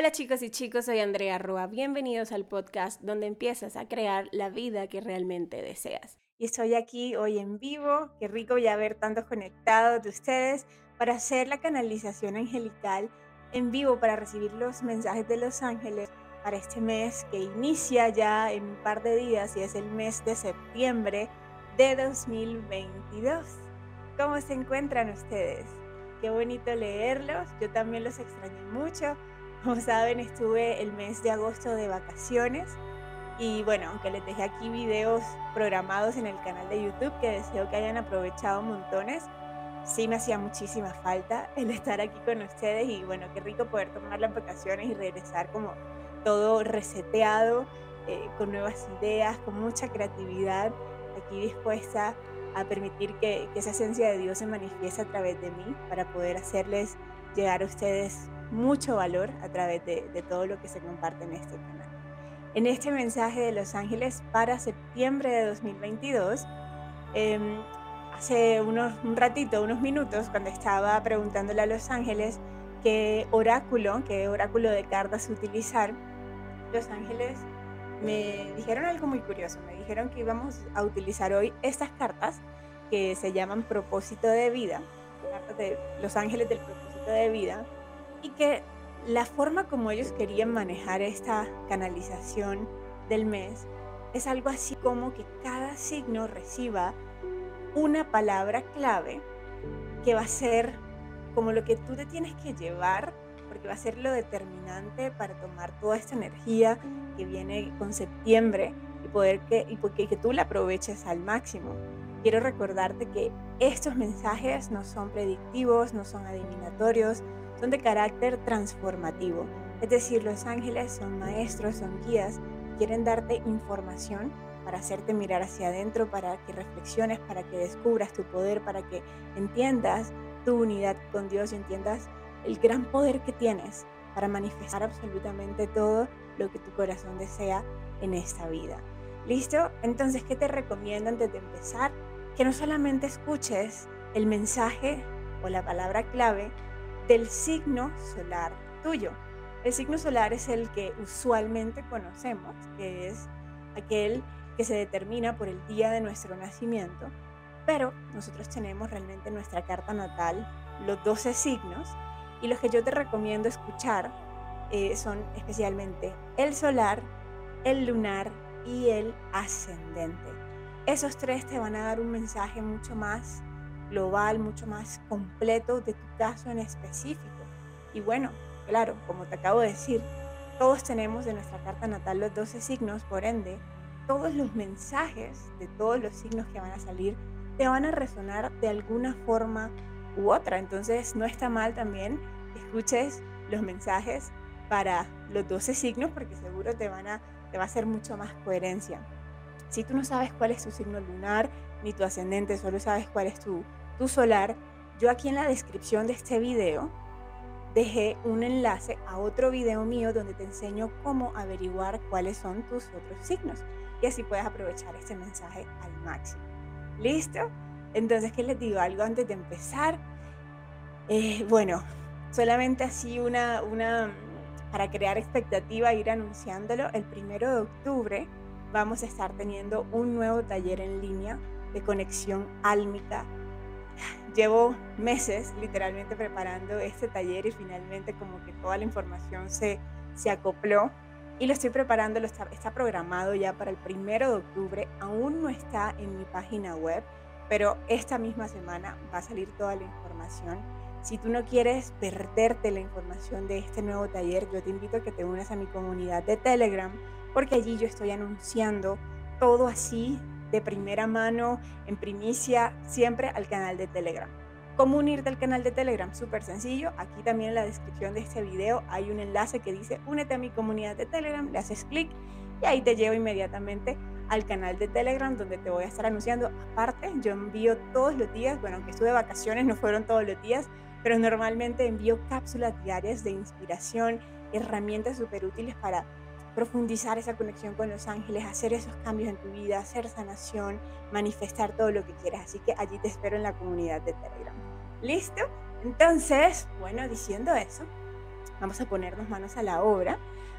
Hola chicos y chicos, soy Andrea Rua. Bienvenidos al podcast donde empiezas a crear la vida que realmente deseas. Y estoy aquí hoy en vivo. Qué rico ya ver tantos conectados de ustedes para hacer la canalización angelical en vivo para recibir los mensajes de los ángeles para este mes que inicia ya en un par de días y es el mes de septiembre de 2022. ¿Cómo se encuentran ustedes? Qué bonito leerlos. Yo también los extrañé mucho. Como saben, estuve el mes de agosto de vacaciones y bueno, aunque les dejé aquí videos programados en el canal de YouTube que deseo que hayan aprovechado montones, sí me hacía muchísima falta el estar aquí con ustedes y bueno, qué rico poder tomar las vacaciones y regresar como todo reseteado, eh, con nuevas ideas, con mucha creatividad, aquí dispuesta a permitir que, esa esencia de Dios se manifieste a través de mí para poder hacerles llegar a ustedes mucho valor a través de, todo lo que se comparte en este canal. En este mensaje de Los Ángeles para septiembre de 2022, em, hace unos, un ratito, unos minutos, cuando estaba preguntándole a Los Ángeles qué oráculo, qué oráculo de cartas utilizar, Los Ángeles me dijeron algo muy curioso. Me dijeron que íbamos a utilizar hoy estas cartas que se llaman propósito de vida, Los Ángeles del propósito de vida, y que la forma como ellos querían manejar esta canalización del mes es algo así como que cada signo reciba una palabra clave que va a ser como lo que tú te tienes que llevar, porque va a ser lo determinante para tomar toda esta energía que viene con septiembre y poder que, y porque, que tú la aproveches al máximo. Quiero recordarte que estos mensajes no son predictivos, no son adivinatorios, son de carácter transformativo. Es decir, los ángeles son maestros, son guías, quieren darte información para hacerte mirar hacia adentro, para que reflexiones, para que descubras tu poder, para que entiendas tu unidad con Dios y entiendas el gran poder que tienes para manifestar absolutamente todo lo que tu corazón desea en esta vida. ¿Listo? Entonces, ¿qué te recomiendo antes de empezar? Que no solamente escuches el mensaje o la palabra clave, del signo solar tuyo. El signo solar es el que usualmente conocemos, que es aquel que se determina por el día de nuestro nacimiento, pero nosotros tenemos realmente nuestra carta natal los 12 signos y los que yo te recomiendo escuchar eh, son especialmente el solar, el lunar y el ascendente. Esos tres te van a dar un mensaje mucho más global, mucho más completo de tu caso en específico. Y bueno, claro, como te acabo de decir, todos tenemos de nuestra carta natal los 12 signos, por ende, todos los mensajes de todos los signos que van a salir te van a resonar de alguna forma u otra. Entonces, no está mal también que escuches los mensajes para los 12 signos porque seguro te, van a, te va a hacer mucho más coherencia. Si tú no sabes cuál es tu signo lunar ni tu ascendente, solo sabes cuál es tu tu solar, yo aquí en la descripción de este video dejé un enlace a otro video mío donde te enseño cómo averiguar cuáles son tus otros signos y así puedes aprovechar este mensaje al máximo. ¿Listo? Entonces, ¿qué les digo? Algo antes de empezar. Eh, bueno, solamente así una, una, para crear expectativa, ir anunciándolo, el primero de octubre vamos a estar teniendo un nuevo taller en línea de conexión álmica llevo meses literalmente preparando este taller y finalmente como que toda la información se, se acopló y lo estoy preparando, lo está, está programado ya para el primero de octubre, aún no está en mi página web, pero esta misma semana va a salir toda la información. Si tú no quieres perderte la información de este nuevo taller, yo te invito a que te unas a mi comunidad de Telegram, porque allí yo estoy anunciando todo así de primera mano, en primicia, siempre al canal de Telegram. ¿Cómo unirte al canal de Telegram? Súper sencillo. Aquí también en la descripción de este video hay un enlace que dice únete a mi comunidad de Telegram, le haces clic y ahí te llevo inmediatamente al canal de Telegram donde te voy a estar anunciando. Aparte, yo envío todos los días, bueno, aunque estuve de vacaciones no fueron todos los días, pero normalmente envío cápsulas diarias de inspiración, herramientas súper útiles para profundizar esa conexión con los ángeles, hacer esos cambios en tu vida, hacer sanación, manifestar todo lo que quieras. Así que allí te espero en la comunidad de Telegram. ¿Listo? Entonces, bueno, diciendo eso, vamos a ponernos manos a la obra.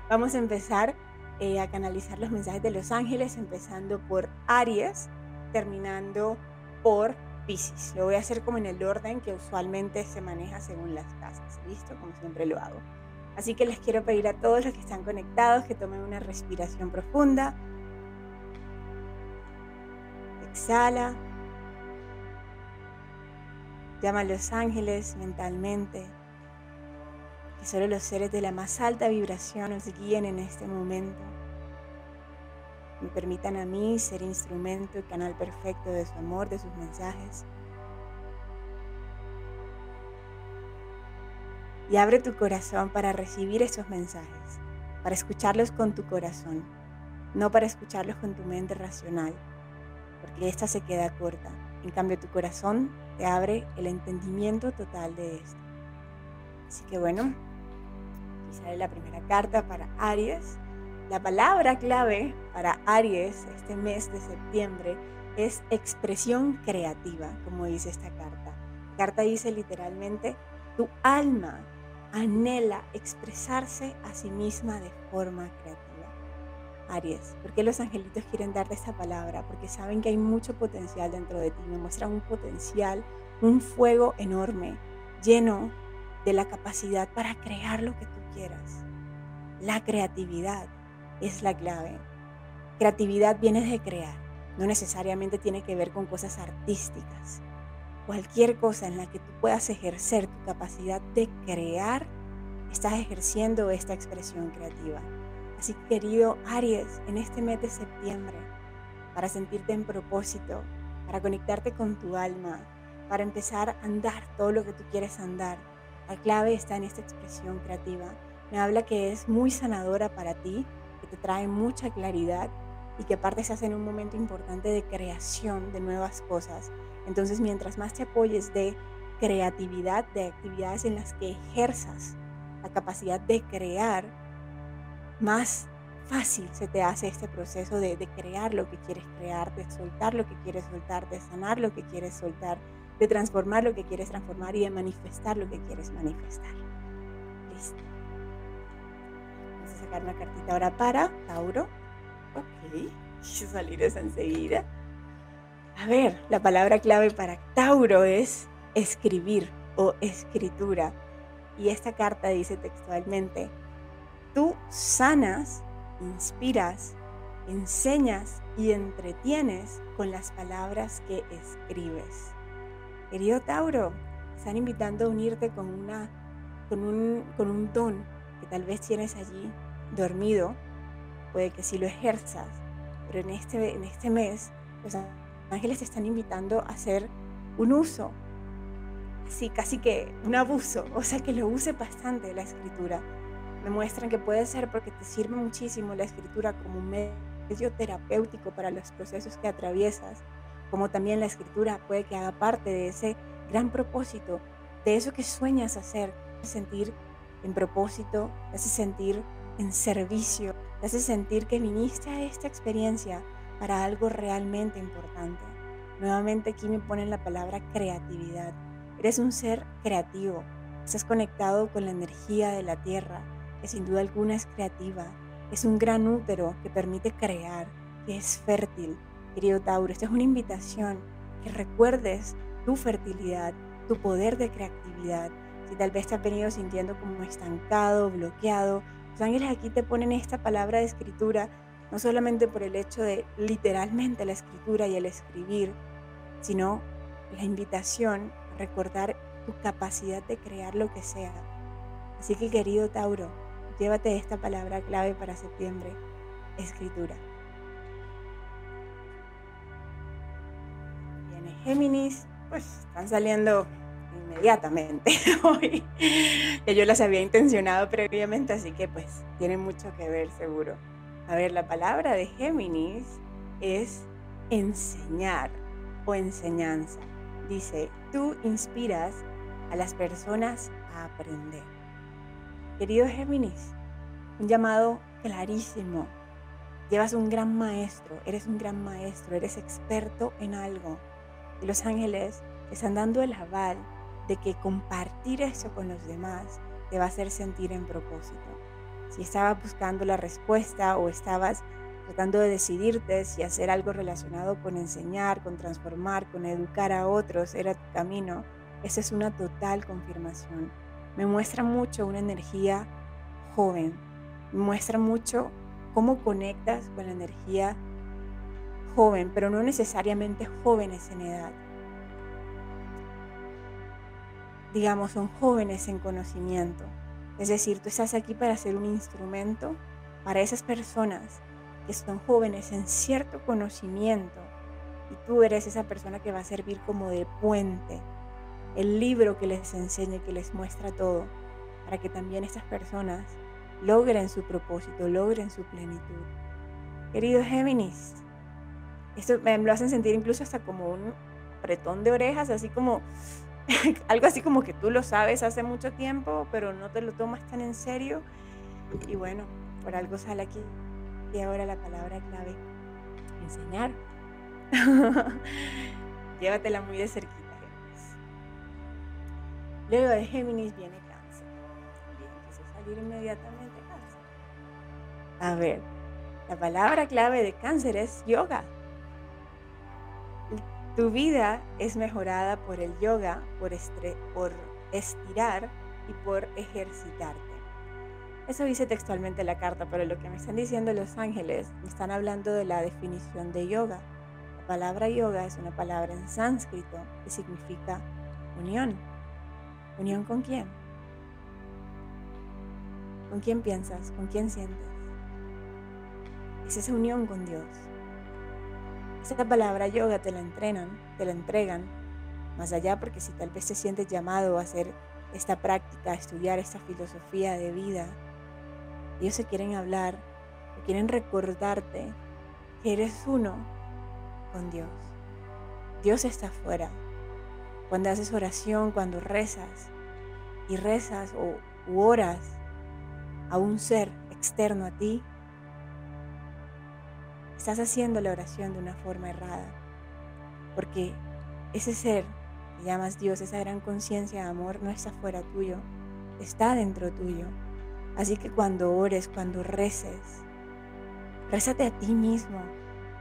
Vamos a empezar eh, a canalizar los mensajes de los ángeles, empezando por Aries, terminando por Pisces. Lo voy a hacer como en el orden que usualmente se maneja según las casas, ¿listo? Como siempre lo hago. Así que les quiero pedir a todos los que están conectados que tomen una respiración profunda. Exhala. Llama a los ángeles mentalmente. Que solo los seres de la más alta vibración nos guíen en este momento. Me permitan a mí ser instrumento y canal perfecto de su amor, de sus mensajes. Y abre tu corazón para recibir esos mensajes, para escucharlos con tu corazón, no para escucharlos con tu mente racional, porque esta se queda corta. En cambio, tu corazón te abre el entendimiento total de esto. Así que bueno, aquí sale la primera carta para Aries. La palabra clave para Aries este mes de septiembre es expresión creativa, como dice esta carta. La carta dice literalmente, tu alma anhela expresarse a sí misma de forma creativa. Aries, ¿por qué los angelitos quieren darte esta palabra? Porque saben que hay mucho potencial dentro de ti, me muestran un potencial, un fuego enorme, lleno de la capacidad para crear lo que tú quieras. La creatividad es la clave. Creatividad viene de crear, no necesariamente tiene que ver con cosas artísticas cualquier cosa en la que tú puedas ejercer tu capacidad de crear, estás ejerciendo esta expresión creativa. Así que querido Aries, en este mes de septiembre, para sentirte en propósito, para conectarte con tu alma, para empezar a andar todo lo que tú quieres andar, la clave está en esta expresión creativa. Me habla que es muy sanadora para ti, que te trae mucha claridad y que aparte se hace en un momento importante de creación de nuevas cosas entonces, mientras más te apoyes de creatividad, de actividades en las que ejerzas la capacidad de crear, más fácil se te hace este proceso de, crear lo que quieres crear, de soltar lo que quieres soltar, de sanar lo que quieres soltar, de transformar lo que quieres transformar y de manifestar lo que quieres manifestar. Listo. Vamos a sacar una cartita ahora para Tauro. Ok, salir enseguida. A ver, la palabra clave para Tauro es escribir o escritura. Y esta carta dice textualmente, tú sanas, inspiras, enseñas y entretienes con las palabras que escribes. Querido Tauro, están invitando a unirte con, una, con, un, con un don que tal vez tienes allí dormido, puede que sí lo ejerzas, pero en este, en este mes pues, ángeles te están invitando a hacer un uso, así casi que un abuso, o sea que lo use bastante la escritura. Me muestran que puede ser porque te sirve muchísimo la escritura como un medio terapéutico para los procesos que atraviesas, como también la escritura puede que haga parte de ese gran propósito, de eso que sueñas hacer, sentir en propósito, hace sentir en servicio, hace sentir que viniste a esta experiencia para algo realmente importante. Nuevamente aquí me ponen la palabra creatividad. Eres un ser creativo, estás conectado con la energía de la tierra, que sin duda alguna es creativa, es un gran útero que permite crear, que es fértil. Querido Tauro, esta es una invitación que recuerdes tu fertilidad, tu poder de creatividad. Si tal vez te has venido sintiendo como estancado, bloqueado, los ángeles aquí te ponen esta palabra de escritura no solamente por el hecho de literalmente la escritura y el escribir, sino la invitación a recordar tu capacidad de crear lo que sea. Así que querido Tauro, llévate esta palabra clave para septiembre, escritura. Viene Géminis, pues están saliendo inmediatamente hoy, que yo las había intencionado previamente, así que pues tiene mucho que ver seguro. A ver, la palabra de Géminis es enseñar o enseñanza. Dice, tú inspiras a las personas a aprender. Querido Géminis, un llamado clarísimo. Llevas un gran maestro, eres un gran maestro, eres experto en algo. Y los ángeles están dando el aval de que compartir eso con los demás te va a hacer sentir en propósito. Si estabas buscando la respuesta o estabas tratando de decidirte si hacer algo relacionado con enseñar, con transformar, con educar a otros era tu camino, esa es una total confirmación. Me muestra mucho una energía joven, me muestra mucho cómo conectas con la energía joven, pero no necesariamente jóvenes en edad. Digamos, son jóvenes en conocimiento. Es decir, tú estás aquí para ser un instrumento para esas personas que son jóvenes en cierto conocimiento y tú eres esa persona que va a servir como de puente, el libro que les enseñe, que les muestra todo, para que también estas personas logren su propósito, logren su plenitud. Querido Géminis, esto me lo hacen sentir incluso hasta como un apretón de orejas, así como algo así como que tú lo sabes hace mucho tiempo, pero no te lo tomas tan en serio. Y bueno, por algo sale aquí. Y ahora la palabra clave, enseñar. Llévatela muy de cerquita, Géminis. Luego de Géminis viene cáncer. Bien, a salir inmediatamente cáncer. A ver, la palabra clave de cáncer es yoga. Tu vida es mejorada por el yoga, por, estirar y por ejercitarte. Eso dice textualmente la carta, pero lo que me están diciendo los ángeles, me están hablando de la definición de yoga. La palabra yoga es una palabra en sánscrito que significa unión. ¿Unión con quién? ¿Con quién piensas? ¿Con quién sientes? Es esa unión con Dios. Esta palabra yoga te la entrenan, te la entregan, más allá porque si tal vez te sientes llamado a hacer esta práctica, a estudiar esta filosofía de vida, ellos se quieren hablar, quieren recordarte que eres uno con Dios. Dios está afuera. Cuando haces oración, cuando rezas y rezas o oras a un ser externo a ti, estás haciendo la oración de una forma errada. Porque ese ser que llamas Dios, esa gran conciencia de amor, no está fuera tuyo, está dentro tuyo. Así que cuando ores, cuando reces, rézate a ti mismo,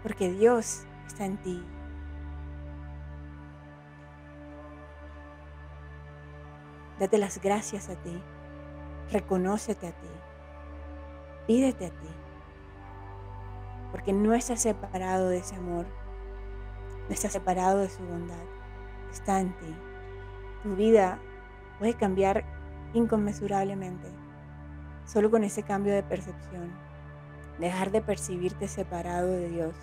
porque Dios está en ti. Date las gracias a ti, reconócete a ti, pídete a ti porque no estás separado de ese amor, no estás separado de su bondad, está en ti. Tu vida puede cambiar inconmensurablemente solo con ese cambio de percepción, dejar de percibirte separado de Dios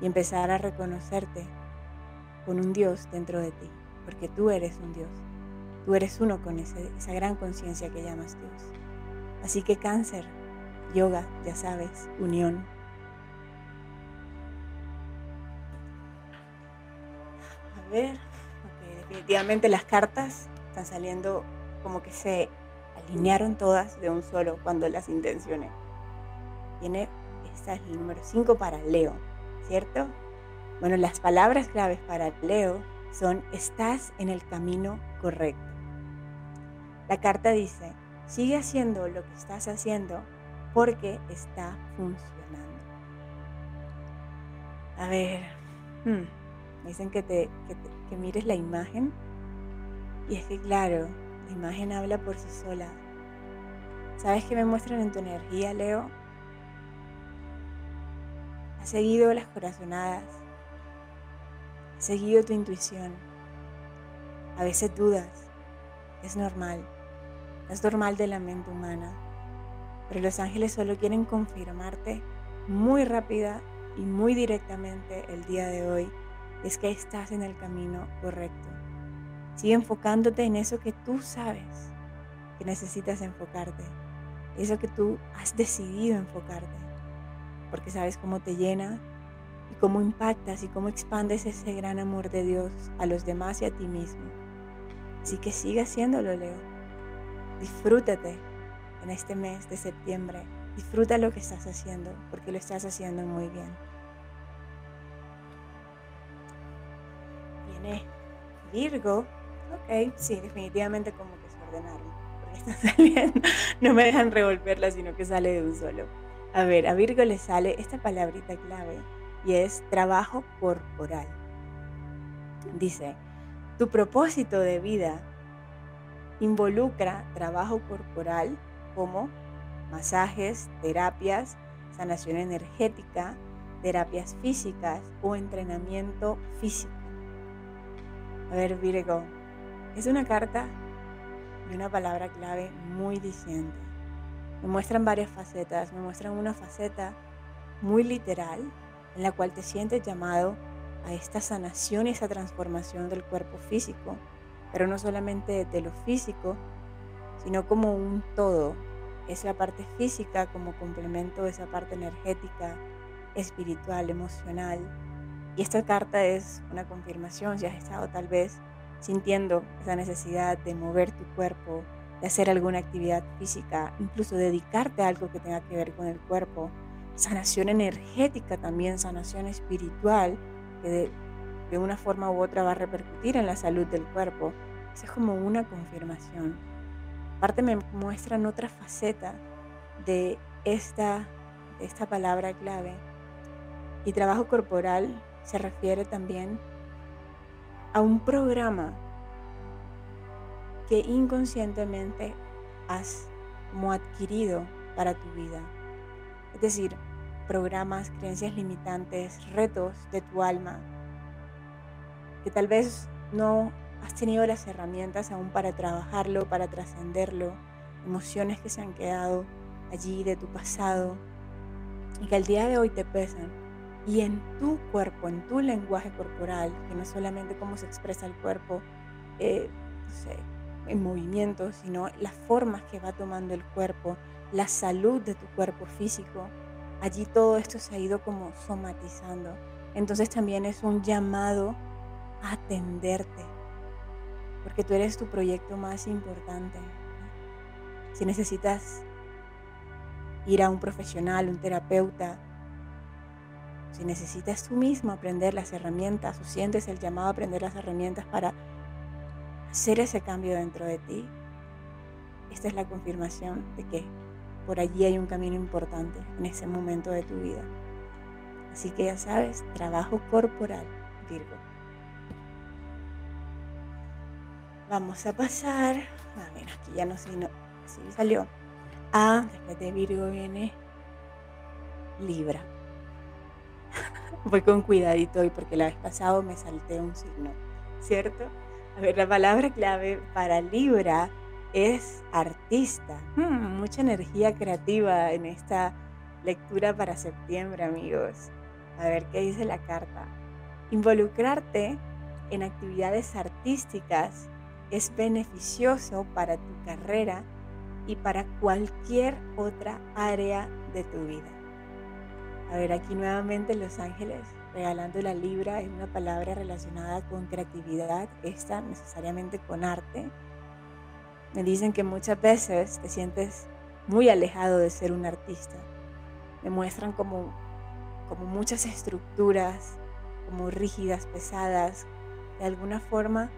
y empezar a reconocerte con un Dios dentro de ti, porque tú eres un Dios, tú eres uno con esa gran conciencia que llamas Dios. Así que cáncer, yoga, ya sabes, unión, ver. definitivamente las cartas están saliendo como que se alinearon todas de un solo cuando las intencioné. Tiene, esta es el número 5 para Leo, ¿cierto? Bueno, las palabras claves para Leo son estás en el camino correcto. La carta dice, sigue haciendo lo que estás haciendo porque está funcionando. A ver, hmm, me dicen que, te, que, mires la imagen. Y es que claro, la imagen habla por sí sola. ¿Sabes qué me muestran en tu energía, Leo? Has seguido las corazonadas. Has seguido tu intuición. A veces dudas. Es normal. Es normal de la mente humana. Pero los ángeles solo quieren confirmarte muy rápida y muy directamente el día de hoy es que estás en el camino correcto. Sigue enfocándote en eso que tú sabes que necesitas enfocarte. Eso que tú has decidido enfocarte. Porque sabes cómo te llena y cómo impactas y cómo expandes ese gran amor de Dios a los demás y a ti mismo. Así que sigue haciéndolo, Leo. Disfrútate en este mes de septiembre. Disfruta lo que estás haciendo porque lo estás haciendo muy bien. Virgo, ok, sí, definitivamente como que. Porque saliendo. No me dejan revolverla, sino que sale de un solo. A ver, a Virgo le sale esta palabrita clave y es trabajo corporal. Dice, tu propósito de vida involucra trabajo corporal como masajes, terapias, sanación energética, terapias físicas o entrenamiento físico. A ver, Virgo, es una carta y una palabra clave muy diciente. Me muestran varias facetas, me muestran una faceta muy literal en la cual te sientes llamado a esta sanación y esa transformación del cuerpo físico, pero no solamente de lo físico, sino como un todo. Es la parte física como complemento de esa parte energética, espiritual, emocional. Y esta carta es una confirmación, si has estado tal vez sintiendo esa necesidad de mover tu cuerpo, de hacer alguna actividad física, incluso dedicarte a algo que tenga que ver con el cuerpo, sanación energética también, sanación espiritual, que de, una forma u otra va a repercutir en la salud del cuerpo. Esa es como una confirmación. Aparte me muestran otra faceta de esta, de esta palabra clave. Y trabajo corporal se refiere también a un programa que inconscientemente has como adquirido para tu vida. Es decir, programas, creencias limitantes, retos de tu alma, que tal vez no has tenido las herramientas aún para trabajarlo, para trascenderlo, emociones que se han quedado allí de tu pasado y que al día de hoy te pesan. Y en tu cuerpo, en tu lenguaje corporal, que no es solamente cómo se expresa el cuerpo, eh, en movimiento, sino las formas que va tomando el cuerpo, la salud de tu cuerpo físico, allí todo esto se ha ido como somatizando. Entonces también es un llamado a atenderte, porque tú eres tu proyecto más importante. Si necesitas ir a un profesional, un terapeuta, si necesitas tú mismo aprender las herramientas o sientes el llamado a aprender las herramientas para hacer ese cambio dentro de ti, esta es la confirmación de que por allí hay un camino importante en ese momento de tu vida. Así que ya sabes, trabajo corporal, Virgo. Vamos a pasar, a ver, aquí ya no sé, no, así salió. Ah, después de Virgo viene Libra. Voy con cuidadito hoy porque la vez pasado me salté un signo, ¿cierto? A ver, la palabra clave para Libra es artista. Hmm, mucha energía creativa en esta lectura para septiembre, amigos. A ver qué dice la carta. Involucrarte en actividades artísticas es beneficioso para tu carrera y para cualquier otra área de tu vida. A ver, aquí nuevamente Los Ángeles regalando la libra es una palabra relacionada con creatividad, esta necesariamente con arte, me dicen que muchas veces te sientes muy alejado de ser un artista. Me muestran como, como muchas estructuras, como rígidas, pesadas, de alguna forma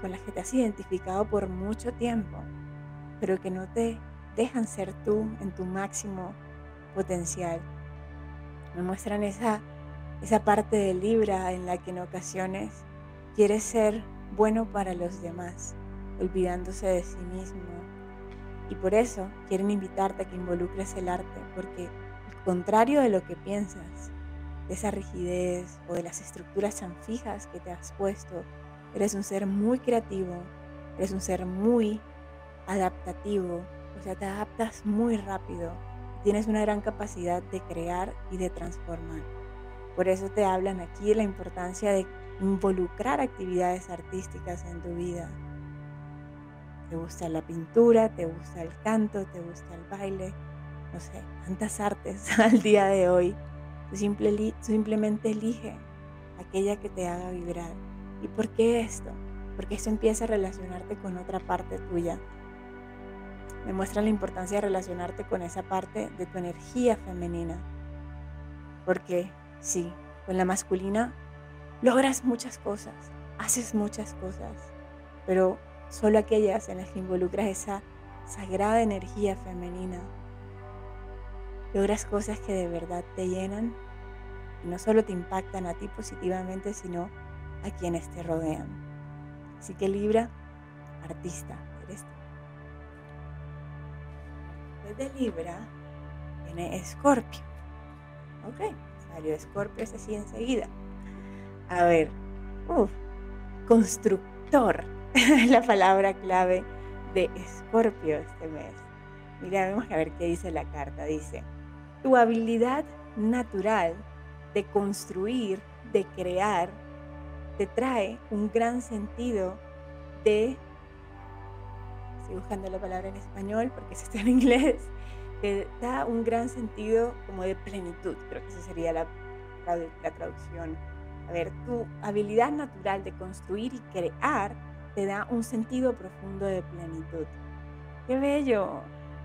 con las que te has identificado por mucho tiempo, pero que no te dejan ser tú en tu máximo potencial. Me muestran esa, esa parte de Libra en la que en ocasiones quieres ser bueno para los demás olvidándose de sí mismo. Y por eso quieren invitarte a que involucres el arte, porque al contrario de lo que piensas, de esa rigidez o de las estructuras tan fijas que te has puesto, eres un ser muy creativo, eres un ser muy adaptativo, o sea, te adaptas muy rápido, tienes una gran capacidad de crear y de transformar. Por eso te hablan aquí de la importancia de involucrar actividades artísticas en tu vida, te gusta la pintura, te gusta el canto, te gusta el baile, no sé, tantas artes al día de hoy. Tú, simplemente elige aquella que te haga vibrar. ¿Y por qué esto? Porque esto empieza a relacionarte con otra parte tuya. Me muestra la importancia de relacionarte con esa parte de tu energía femenina. Porque sí, con la masculina logras muchas cosas, haces muchas cosas, pero solo aquellas en las que involucras esa sagrada energía femenina, logras cosas que de verdad te llenan y no solo te impactan a ti positivamente, sino a quienes te rodean. Así que Libra, artista, eres. De Libra viene Escorpio. Ok, salió Escorpio es así enseguida. A ver, uff, constructor, la palabra clave de Escorpio este mes. Mira, vamos a ver qué dice la carta. Dice, tu habilidad natural de construir, de crear, te trae un gran sentido de, estoy buscando la palabra en español porque eso está en inglés, te da un gran sentido como de plenitud, creo que esa sería la, la traducción. A ver, tu habilidad natural de construir y crear te da un sentido profundo de plenitud. ¡Qué bello!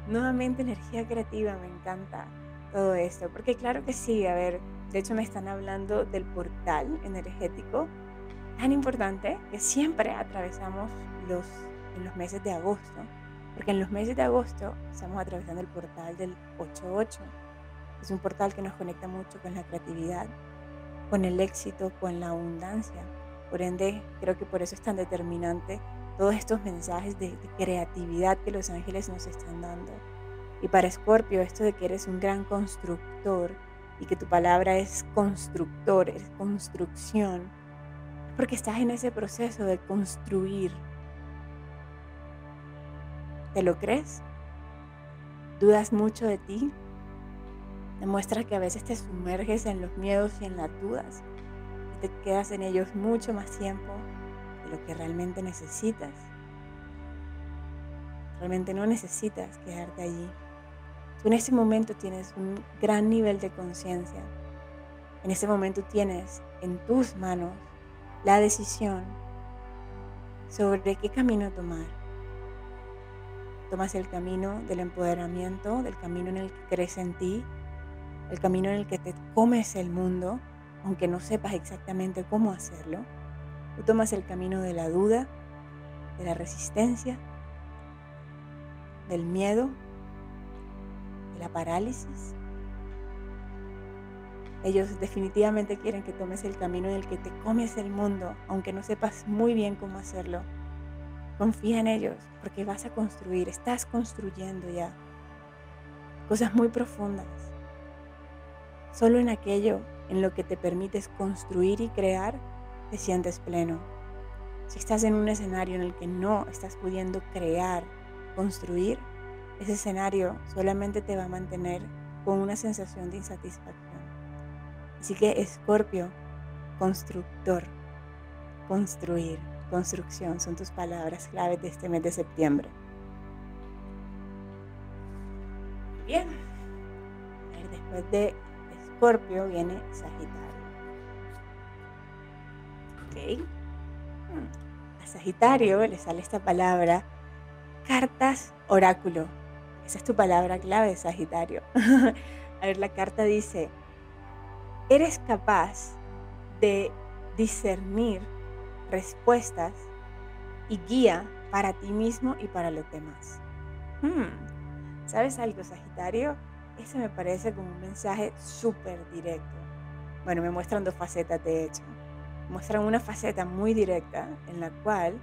Nuevamente energía creativa, me encanta todo esto, porque claro que sí, a ver, de hecho me están hablando del portal energético tan importante que siempre atravesamos los, en los meses de agosto, porque en los meses de agosto estamos atravesando el portal del 8-8. Es un portal que nos conecta mucho con la creatividad, con el éxito, con la abundancia. Por ende, creo que por eso es tan determinante todos estos mensajes de, de creatividad que los ángeles nos están dando. Y para Escorpio, esto de que eres un gran constructor y que tu palabra es constructor, es construcción, porque estás en ese proceso de construir. ¿Te lo crees? ¿Dudas mucho de ti? Demuestra que a veces te sumerges en los miedos y en las dudas y te quedas en ellos mucho más tiempo de lo que realmente necesitas. Realmente no necesitas quedarte allí. Tú en ese momento tienes un gran nivel de conciencia. En ese momento tienes en tus manos la decisión sobre qué camino tomar. Tomas el camino del empoderamiento, del camino en el que crees en ti, el camino en el que te comes el mundo, aunque no sepas exactamente cómo hacerlo. Tú tomas el camino de la duda, de la resistencia, del miedo, de la parálisis ellos definitivamente quieren que tomes el camino en el que te comes el mundo, aunque no sepas muy bien cómo hacerlo. Confía en ellos, porque vas a construir, estás construyendo ya cosas muy profundas. Solo en aquello en lo que te permites construir y crear, te sientes pleno. Si estás en un escenario en el que no estás pudiendo crear, construir, ese escenario solamente te va a mantener con una sensación de insatisfacción. Así que Escorpio, constructor, construir, construcción son tus palabras claves de este mes de septiembre. Bien, después de Escorpio viene Sagitario. Ok. Hmm. A Sagitario le sale esta palabra, cartas oráculo. Esa es tu palabra clave, Sagitario. A ver, la carta dice, eres capaz de discernir respuestas y guía para ti mismo y para los demás. Hmm, ¿Sabes algo, Sagitario? Eso me parece como un mensaje súper directo. Bueno, me muestran dos facetas, de hecho. muestran una faceta muy directa en la cual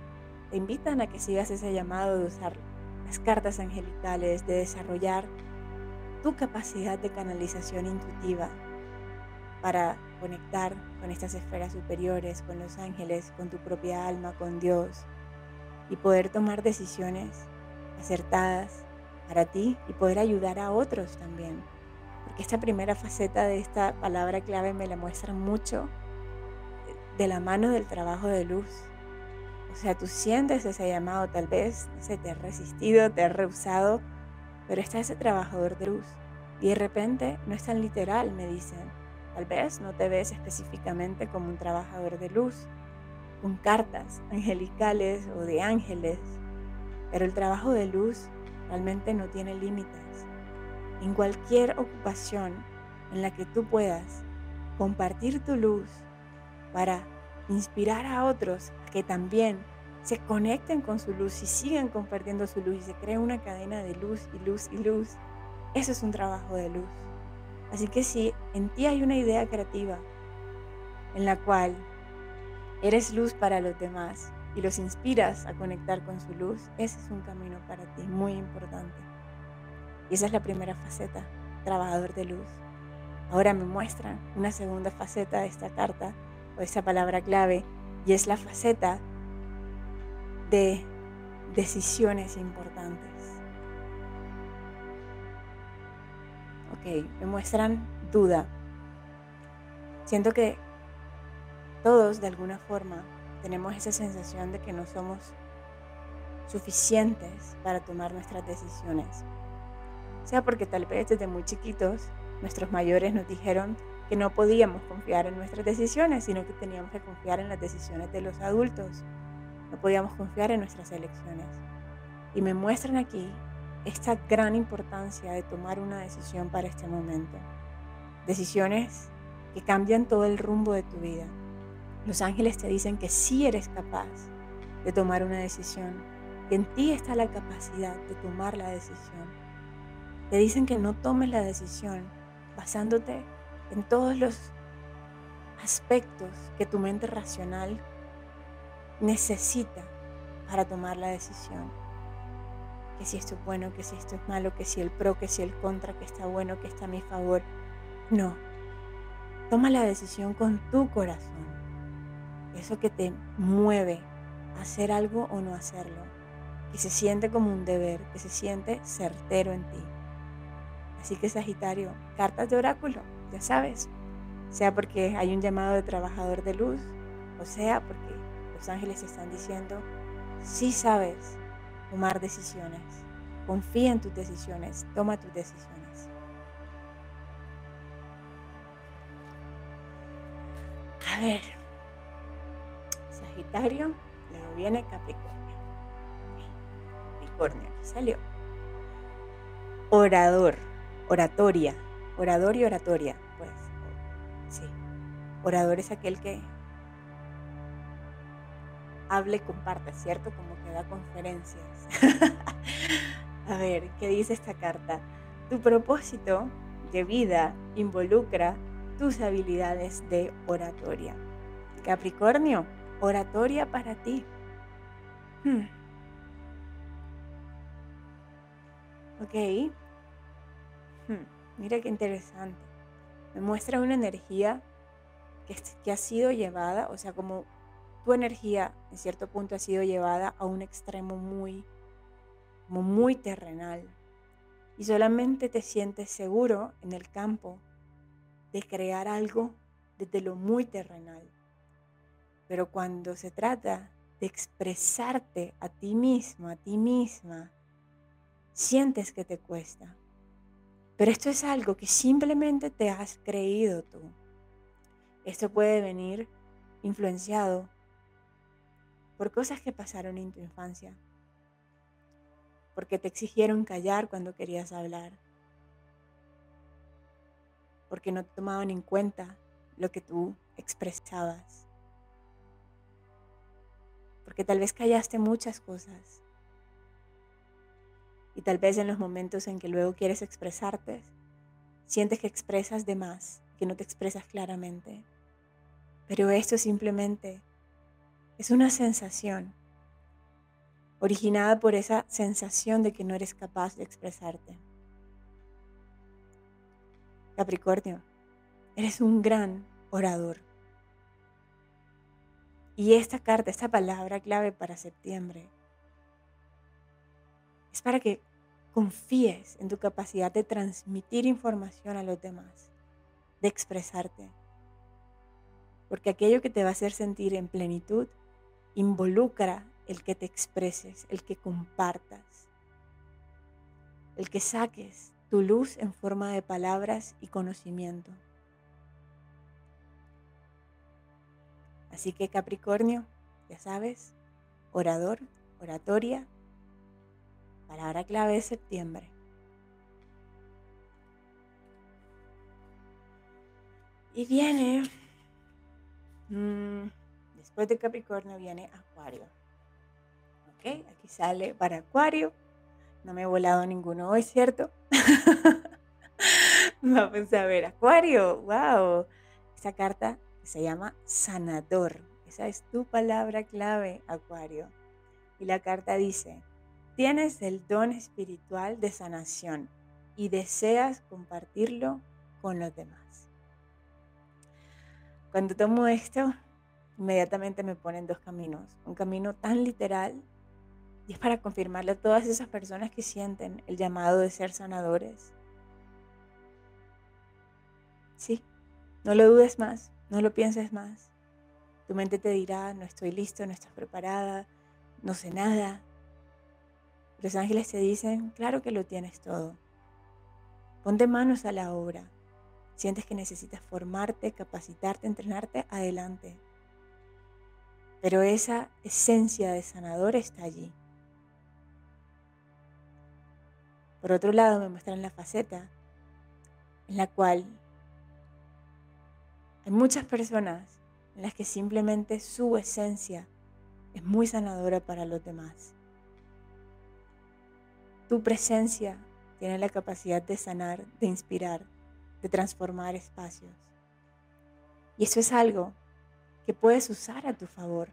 te invitan a que sigas ese llamado de usar las cartas angelicales, de desarrollar tu capacidad de canalización intuitiva, para conectar con estas esferas superiores, con los ángeles, con tu propia alma, con Dios y poder tomar decisiones acertadas para ti y poder ayudar a otros también. Porque esta primera faceta de esta palabra clave me la muestra mucho de la mano del trabajo de luz. O sea, tú sientes ese llamado, tal vez se te ha resistido, te ha rehusado, pero está ese trabajador de luz. Y de repente no es tan literal, me dicen Tal vez no te ves específicamente como un trabajador de luz, con cartas angelicales o de ángeles, pero el trabajo de luz realmente no tiene límites. En cualquier ocupación en la que tú puedas compartir tu luz para inspirar a otros que también se conecten con su luz y sigan compartiendo su luz y se crea una cadena de luz y luz y luz. Eso es un trabajo de luz. Así que si en ti hay una idea creativa en la cual eres luz para los demás y los inspiras a conectar con su luz, ese es un camino para ti muy importante. Y esa es la primera faceta, trabajador de luz. Ahora me muestran una segunda faceta de esta carta o de esta palabra clave y es la faceta de decisiones importantes. Ok, me muestran duda. Siento que todos de alguna forma tenemos esa sensación de que no somos suficientes para tomar nuestras decisiones. Sea porque tal vez desde muy chiquitos nuestros mayores nos dijeron que no podíamos confiar en nuestras decisiones, sino que teníamos que confiar en las decisiones de los adultos. No podíamos confiar en nuestras elecciones. Y me muestran aquí esta gran importancia de tomar una decisión para este momento. Decisiones que cambian todo el rumbo de tu vida. Los ángeles te dicen que sí eres capaz de tomar una decisión, que en ti está la capacidad de tomar la decisión. Te dicen que no tomes la decisión basándote en todos los aspectos que tu mente racional necesita para tomar la decisión. Que si esto es bueno, que si esto es malo, que si el pro, que si el contra, que está bueno, que está a mi favor. No. Toma la decisión con tu corazón eso que te mueve a hacer algo o no hacerlo, que se siente como un deber, que se siente certero en ti. Así que Sagitario, cartas de oráculo, ya sabes, sea porque hay un llamado de trabajador de luz, o sea porque los ángeles están diciendo, sí sabes tomar decisiones, confía en tus decisiones, toma tus decisiones. A ver, Sagitario, luego viene Capricornio. Capricornio, salió. Orador, oratoria, orador y oratoria, pues, sí. Orador es aquel que habla y comparte, ¿cierto? Como que da conferencias. A ver, ¿qué dice esta carta? Tu propósito de vida involucra tus habilidades de oratoria. Capricornio, oratoria para ti. Hmm. Ok. Hmm. Mira qué interesante. Me muestra una energía que, que ha sido llevada, o sea, como tu energía en cierto punto ha sido llevada a un extremo muy, como muy terrenal. Y solamente te sientes seguro en el campo de crear algo desde lo muy terrenal. Pero cuando se trata de expresarte a ti mismo, a ti misma, sientes que te cuesta. Pero esto es algo que simplemente te has creído tú. Esto puede venir influenciado por cosas que pasaron en tu infancia, porque te exigieron callar cuando querías hablar, porque no tomaban en cuenta lo que tú expresabas porque tal vez callaste muchas cosas. Y tal vez en los momentos en que luego quieres expresarte, sientes que expresas de más, que no te expresas claramente. Pero esto simplemente es una sensación originada por esa sensación de que no eres capaz de expresarte. Capricornio, eres un gran orador. Y esta carta, esta palabra clave para septiembre, es para que confíes en tu capacidad de transmitir información a los demás, de expresarte. Porque aquello que te va a hacer sentir en plenitud involucra el que te expreses, el que compartas, el que saques tu luz en forma de palabras y conocimiento. Así que Capricornio, ya sabes, orador, oratoria, palabra clave de septiembre. Y viene, mm, después de Capricornio viene Acuario. Aquí sale para Acuario. No me he volado ninguno hoy, ¿cierto? Vamos a ver, Acuario, wow. Esa carta se llama sanador. Esa es tu palabra clave, Acuario. Y la carta dice, tienes el don espiritual de sanación y deseas compartirlo con los demás. Cuando tomo esto, inmediatamente me ponen dos caminos. Un camino tan literal y es para confirmarle a todas esas personas que sienten el llamado de ser sanadores. Sí, no lo dudes más, no lo pienses más. Tu mente te dirá, no estoy listo, no estás preparada, no sé nada. Los ángeles te dicen, claro que lo tienes todo. Ponte manos a la obra. Sientes que necesitas formarte, capacitarte, entrenarte, adelante. Pero esa esencia de sanador está allí. Por otro lado, me muestran la faceta en la cual hay muchas personas en las que simplemente su esencia es muy sanadora para los demás. Tu presencia tiene la capacidad de sanar, de inspirar, de transformar espacios. Y eso es algo que puedes usar a tu favor.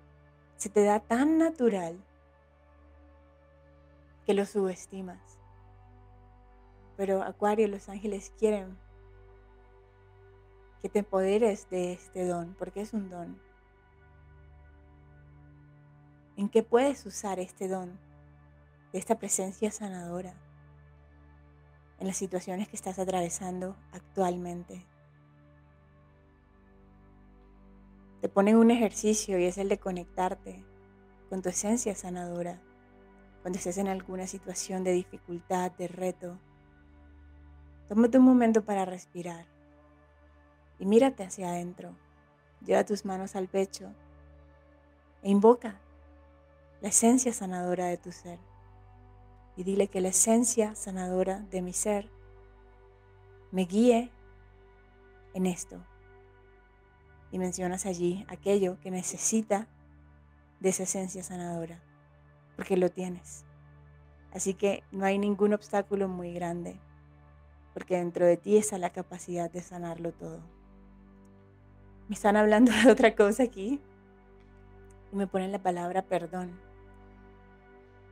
Se te da tan natural que lo subestimas. Pero Acuario, los ángeles quieren que te empoderes de este don, porque es un don. ¿En qué puedes usar este don, de esta presencia sanadora, en las situaciones que estás atravesando actualmente? Te ponen un ejercicio y es el de conectarte con tu esencia sanadora cuando estés en alguna situación de dificultad, de reto. Tómate un momento para respirar y mírate hacia adentro. Lleva tus manos al pecho e invoca la esencia sanadora de tu ser. Y dile que la esencia sanadora de mi ser me guíe en esto. Y mencionas allí aquello que necesita de esa esencia sanadora, porque lo tienes. Así que no hay ningún obstáculo muy grande, porque dentro de ti está la capacidad de sanarlo todo. Me están hablando de otra cosa aquí y me ponen la palabra perdón.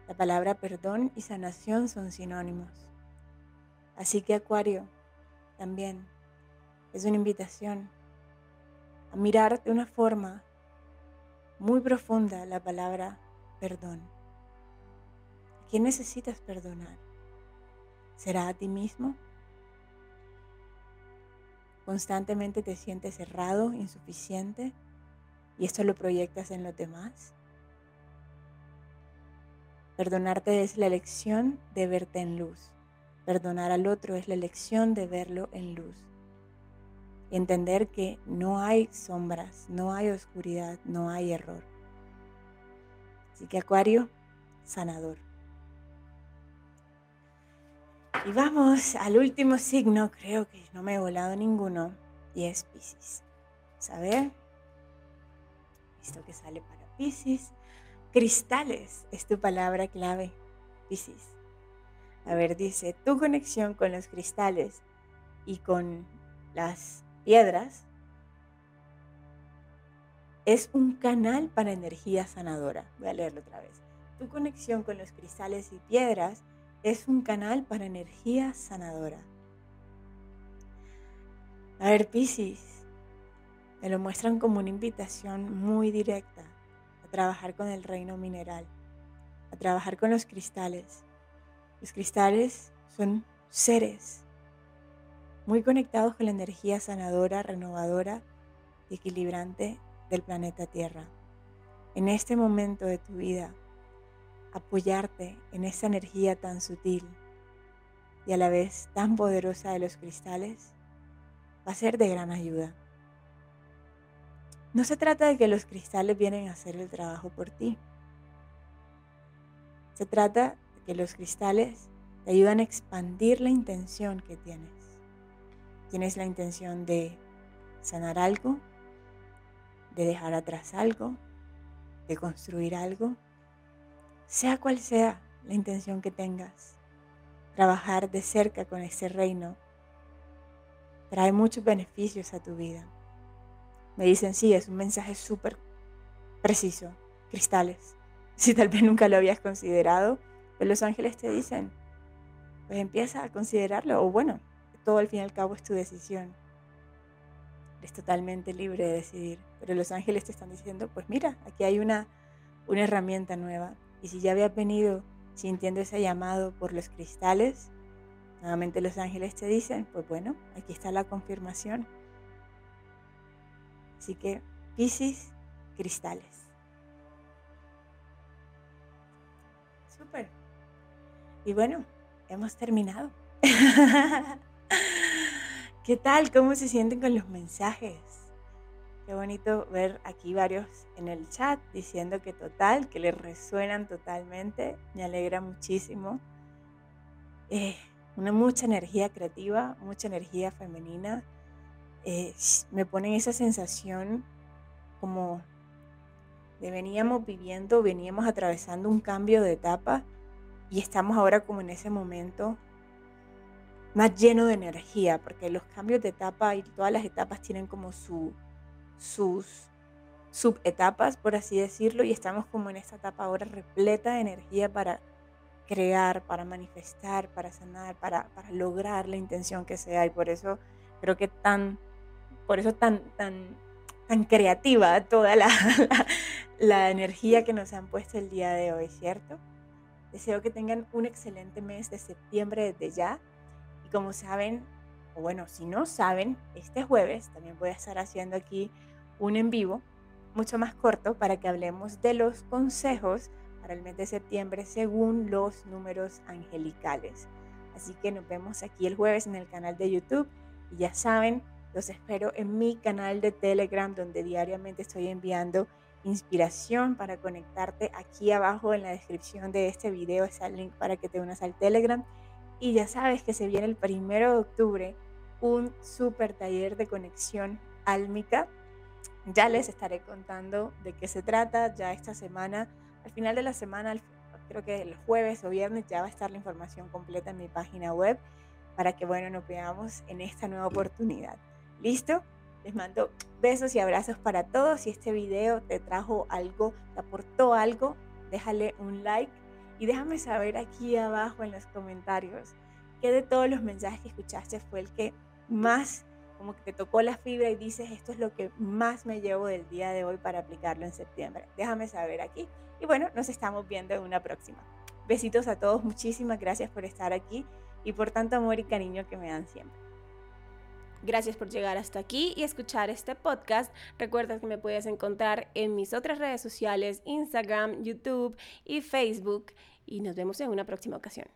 La palabra perdón y sanación son sinónimos. Así que Acuario también es una invitación a mirar de una forma muy profunda la palabra perdón. ¿A quién necesitas perdonar? ¿Será a ti mismo? ¿Constantemente te sientes cerrado, insuficiente y esto lo proyectas en los demás? Perdonarte es la elección de verte en luz. Perdonar al otro es la elección de verlo en luz. entender que no hay sombras, no hay oscuridad, no hay error. Así que Acuario, sanador. Y vamos al último signo, creo que no me he volado ninguno, y es Pisces. A ver, esto que sale para Pisces. Cristales es tu palabra clave, Piscis. A ver, dice, tu conexión con los cristales y con las piedras es un canal para energía sanadora. Voy a leerlo otra vez. Tu conexión con los cristales y piedras es un canal para energía sanadora. A ver, Piscis, me lo muestran como una invitación muy directa trabajar con el reino mineral, a trabajar con los cristales. Los cristales son seres muy conectados con la energía sanadora, renovadora y equilibrante del planeta Tierra. En este momento de tu vida, apoyarte en esa energía tan sutil y a la vez tan poderosa de los cristales va a ser de gran ayuda. No se trata de que los cristales vienen a hacer el trabajo por ti. Se trata de que los cristales te ayudan a expandir la intención que tienes. Tienes la intención de sanar algo, de dejar atrás algo, de construir algo. Sea cual sea la intención que tengas, trabajar de cerca con este reino trae muchos beneficios a tu vida. Me dicen, sí, es un mensaje súper preciso, cristales. Si tal vez nunca lo habías considerado, pues los ángeles te dicen, pues empieza a considerarlo, o bueno, todo al fin y al cabo es tu decisión. Eres totalmente libre de decidir, pero los ángeles te están diciendo, pues mira, aquí hay una, una herramienta nueva. Y si ya habías venido sintiendo ese llamado por los cristales, nuevamente los ángeles te dicen, pues bueno, aquí está la confirmación. Así que Piscis, cristales. Súper. Y bueno, hemos terminado. ¿Qué tal? ¿Cómo se sienten con los mensajes? Qué bonito ver aquí varios en el chat diciendo que total, que les resuenan totalmente. Me alegra muchísimo. Eh, una mucha energía creativa, mucha energía femenina. Eh, me ponen esa sensación como de veníamos viviendo, veníamos atravesando un cambio de etapa y estamos ahora como en ese momento más lleno de energía, porque los cambios de etapa y todas las etapas tienen como su, sus subetapas, por así decirlo, y estamos como en esta etapa ahora repleta de energía para crear, para manifestar, para sanar, para, lograr la intención que sea, y por eso creo que tan, por eso tan, tan, tan creativa toda la, la energía que nos han puesto el día de hoy, ¿cierto? Deseo que tengan un excelente mes de septiembre desde ya y como saben, o bueno, si no saben, este jueves también voy a estar haciendo aquí un en vivo mucho más corto para que hablemos de los consejos para el mes de septiembre según los números angelicales. Así que nos vemos aquí el jueves en el canal de YouTube y ya saben, los espero en mi canal de Telegram donde diariamente estoy enviando inspiración para conectarte. Aquí abajo en la descripción de este video está el link para que te unas al Telegram y ya sabes que se viene el primero de octubre un super taller de conexión álmica. Ya les estaré contando de qué se trata. Ya esta semana, al final de la semana, creo que el jueves o viernes, ya va a estar la información completa en mi página web para que, bueno, nos veamos en esta nueva oportunidad. ¿Listo? Les mando besos y abrazos para todos. Si este video te trajo algo, te aportó algo, déjale un like y déjame saber aquí abajo en los comentarios qué de todos los mensajes que escuchaste fue el que más como que te tocó la fibra y dices esto es lo que más me llevo del día de hoy para aplicarlo en septiembre. Déjame saber aquí. Y bueno, nos estamos viendo en una próxima. Besitos a todos, muchísimas gracias por estar aquí y por tanto amor y cariño que me dan siempre. Gracias por llegar hasta aquí y escuchar este podcast. Recuerda que me puedes encontrar en mis otras redes sociales, Instagram, YouTube y Facebook. Y nos vemos en una próxima ocasión.